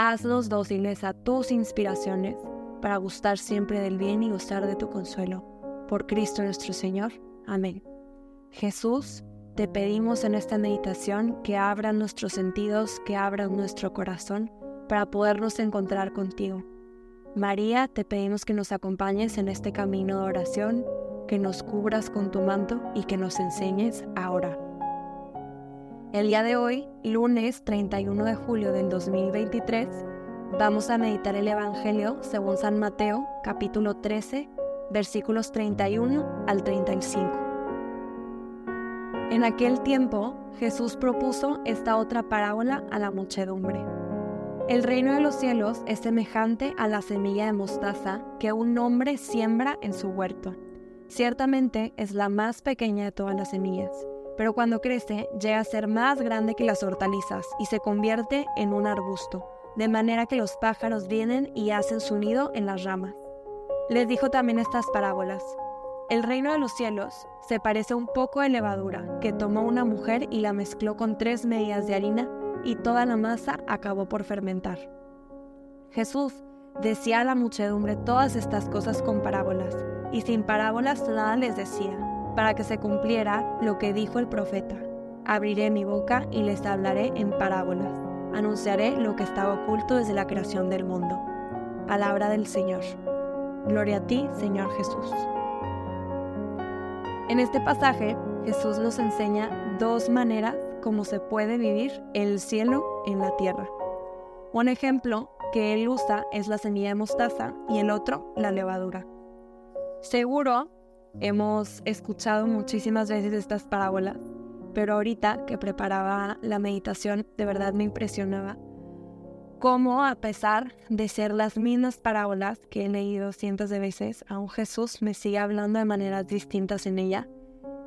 Haznos dóciles a tus inspiraciones para gustar siempre del bien y gustar de tu consuelo. Por Cristo nuestro Señor. Amén. Jesús, te pedimos en esta meditación que abran nuestros sentidos, que abran nuestro corazón para podernos encontrar contigo. María, te pedimos que nos acompañes en este camino de oración, que nos cubras con tu manto y que nos enseñes a orar. El día de hoy, lunes 31 de julio del 2023, vamos a meditar el Evangelio según San Mateo, capítulo 13, versículos 31 al 35. En aquel tiempo, Jesús propuso esta otra parábola a la muchedumbre. El reino de los cielos es semejante a la semilla de mostaza que un hombre siembra en su huerto. Ciertamente es la más pequeña de todas las semillas pero cuando crece llega a ser más grande que las hortalizas y se convierte en un arbusto, de manera que los pájaros vienen y hacen su nido en las ramas. Les dijo también estas parábolas. El reino de los cielos se parece un poco a levadura, que tomó una mujer y la mezcló con tres medidas de harina y toda la masa acabó por fermentar. Jesús decía a la muchedumbre todas estas cosas con parábolas, y sin parábolas nada les decía para que se cumpliera lo que dijo el profeta. Abriré mi boca y les hablaré en parábolas. Anunciaré lo que estaba oculto desde la creación del mundo. Palabra del Señor. Gloria a ti, Señor Jesús. En este pasaje, Jesús nos enseña dos maneras como se puede vivir el cielo en la tierra. Un ejemplo que él usa es la semilla de mostaza y el otro la levadura. Seguro Hemos escuchado muchísimas veces estas parábolas, pero ahorita que preparaba la meditación, de verdad me impresionaba cómo a pesar de ser las mismas parábolas que he leído cientos de veces, aún Jesús me sigue hablando de maneras distintas en ella.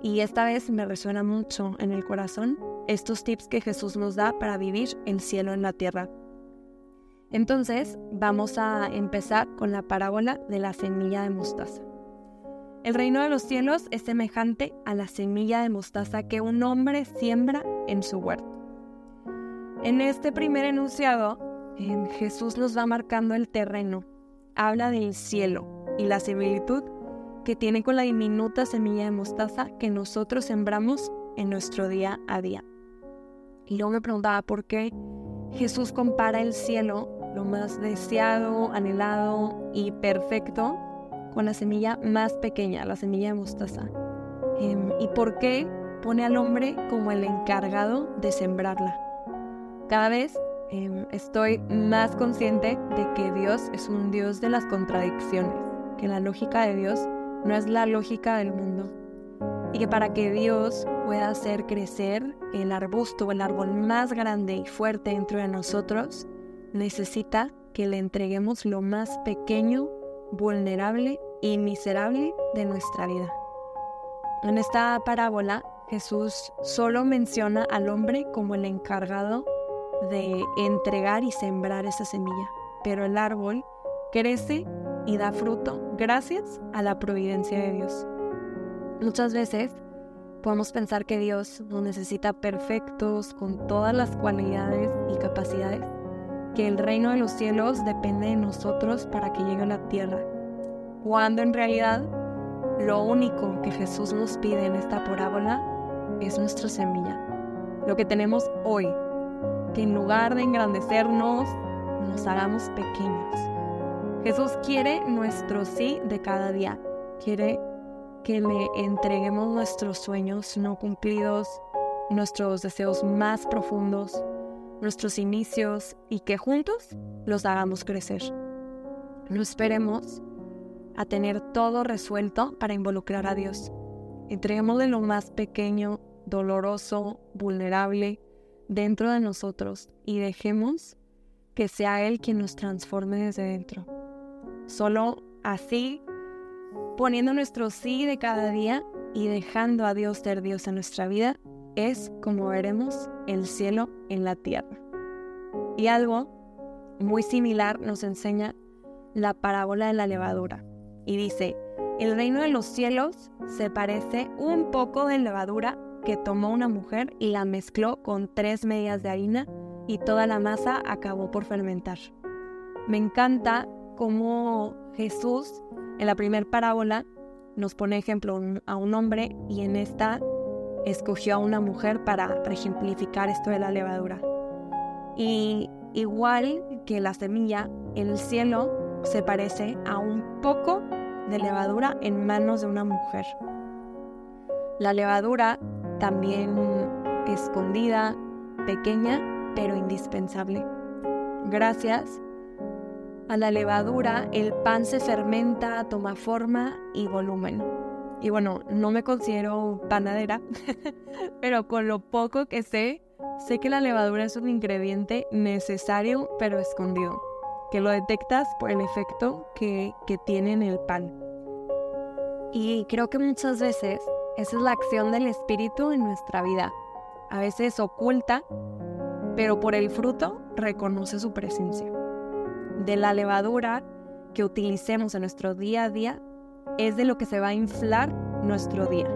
Y esta vez me resuena mucho en el corazón estos tips que Jesús nos da para vivir el cielo en la tierra. Entonces, vamos a empezar con la parábola de la semilla de mostaza. El reino de los cielos es semejante a la semilla de mostaza que un hombre siembra en su huerto. En este primer enunciado, Jesús nos va marcando el terreno, habla del cielo y la similitud que tiene con la diminuta semilla de mostaza que nosotros sembramos en nuestro día a día. Y luego me preguntaba por qué Jesús compara el cielo, lo más deseado, anhelado y perfecto, con la semilla más pequeña, la semilla de mostaza. Em, ¿Y por qué pone al hombre como el encargado de sembrarla? Cada vez em, estoy más consciente de que Dios es un Dios de las contradicciones, que la lógica de Dios no es la lógica del mundo. Y que para que Dios pueda hacer crecer el arbusto o el árbol más grande y fuerte dentro de nosotros, necesita que le entreguemos lo más pequeño vulnerable y miserable de nuestra vida. En esta parábola, Jesús solo menciona al hombre como el encargado de entregar y sembrar esa semilla, pero el árbol crece y da fruto gracias a la providencia de Dios. Muchas veces podemos pensar que Dios nos necesita perfectos con todas las cualidades y capacidades, que el reino de los cielos depende de nosotros para que llegue a la tierra. Cuando en realidad lo único que Jesús nos pide en esta parábola es nuestra semilla, lo que tenemos hoy, que en lugar de engrandecernos, nos hagamos pequeños. Jesús quiere nuestro sí de cada día, quiere que le entreguemos nuestros sueños no cumplidos, nuestros deseos más profundos, nuestros inicios y que juntos los hagamos crecer. No esperemos a tener todo resuelto para involucrar a Dios. Entreguémosle lo más pequeño, doloroso, vulnerable dentro de nosotros y dejemos que sea Él quien nos transforme desde dentro. Solo así, poniendo nuestro sí de cada día y dejando a Dios ser Dios en nuestra vida, es como veremos el cielo en la tierra. Y algo muy similar nos enseña la parábola de la levadura. Y dice, el reino de los cielos se parece un poco de levadura que tomó una mujer y la mezcló con tres medias de harina y toda la masa acabó por fermentar. Me encanta cómo Jesús en la primera parábola nos pone ejemplo a un hombre y en esta escogió a una mujer para, ejemplificar esto de la levadura. Y igual que la semilla, el cielo se parece a un poco de levadura en manos de una mujer. La levadura también escondida, pequeña, pero indispensable. Gracias a la levadura, el pan se fermenta, toma forma y volumen. Y bueno, no me considero panadera, pero con lo poco que sé, sé que la levadura es un ingrediente necesario pero escondido, que lo detectas por el efecto que, que tiene en el pan. Y creo que muchas veces esa es la acción del Espíritu en nuestra vida. A veces oculta, pero por el fruto reconoce su presencia. De la levadura que utilicemos en nuestro día a día es de lo que se va a inflar nuestro día.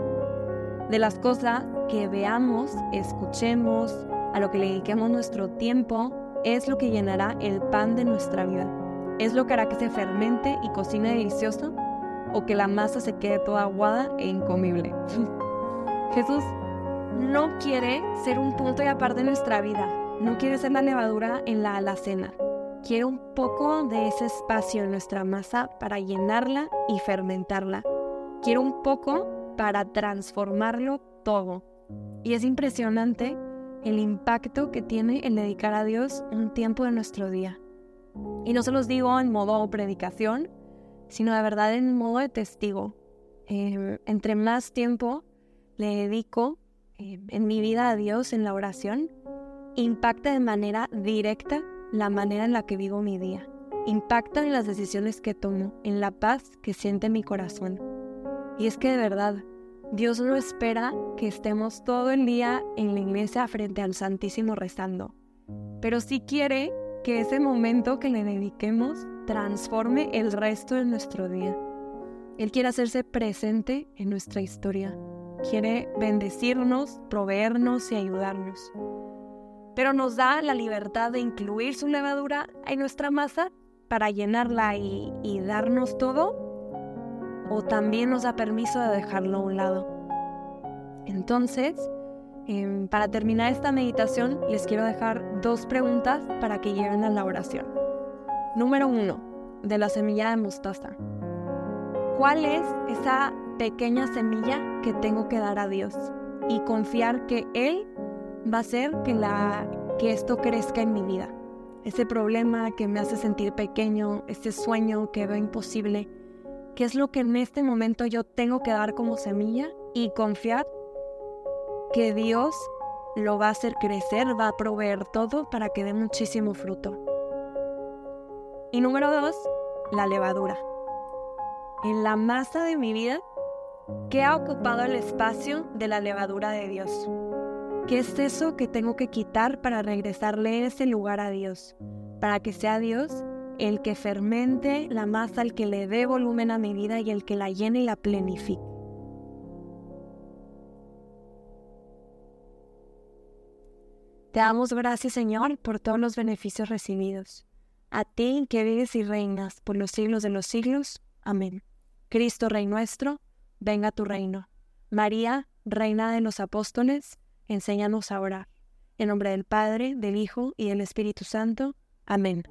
De las cosas que veamos, escuchemos, a lo que le dediquemos nuestro tiempo, es lo que llenará el pan de nuestra vida. Es lo que hará que se fermente y cocine delicioso o que la masa se quede toda aguada e incomible. Jesús no quiere ser un punto y aparte de nuestra vida. No quiere ser la levadura en la alacena. Quiero un poco de ese espacio en nuestra masa para llenarla y fermentarla. Quiero un poco para transformarlo todo. Y es impresionante el impacto que tiene el dedicar a Dios un tiempo de nuestro día. Y no se los digo en modo predicación, sino de verdad en modo de testigo. Em, entre más tiempo le dedico em, en mi vida a Dios en la oración, impacta de manera directa la manera en la que vivo mi día. Impacta en las decisiones que tomo, en la paz que siente mi corazón. Y es que de verdad, Dios no espera que estemos todo el día en la iglesia frente al Santísimo rezando, pero sí quiere que ese momento que le dediquemos transforme el resto de nuestro día. Él quiere hacerse presente en nuestra historia. Quiere bendecirnos, proveernos y ayudarnos pero nos da la libertad de incluir su levadura en nuestra masa para llenarla y, darnos todo, o también nos da permiso de dejarlo a un lado. Entonces, em, para terminar esta meditación, les quiero dejar dos preguntas para que lleguen a la oración. Número uno, de la semilla de mostaza. ¿Cuál es esa pequeña semilla que tengo que dar a Dios? Y confiar que Él va a ser que, la, que esto crezca en mi vida. Ese problema que me hace sentir pequeño, ese sueño que veo imposible, ¿qué es lo que en este momento yo tengo que dar como semilla y confiar que Dios lo va a hacer crecer, va a proveer todo para que dé muchísimo fruto? Y número dos, la levadura. En la masa de mi vida, ¿qué ha ocupado el espacio de la levadura de Dios? ¿Qué es eso que tengo que quitar para regresarle ese lugar a Dios? Para que sea Dios el que fermente la masa, el que le dé volumen a mi vida y el que la llene y la plenifique. Te damos gracias, Señor, por todos los beneficios recibidos. A ti que vives y reinas por los siglos de los siglos. Amén. Cristo, Rey nuestro, venga tu reino. María, Reina de los Apóstoles, enséñanos a orar. En nombre del Padre, del Hijo y del Espíritu Santo. Amén.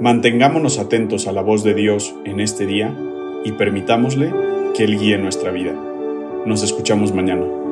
Mantengámonos atentos a la voz de Dios en este día y permitámosle que Él guíe nuestra vida. Nos escuchamos mañana.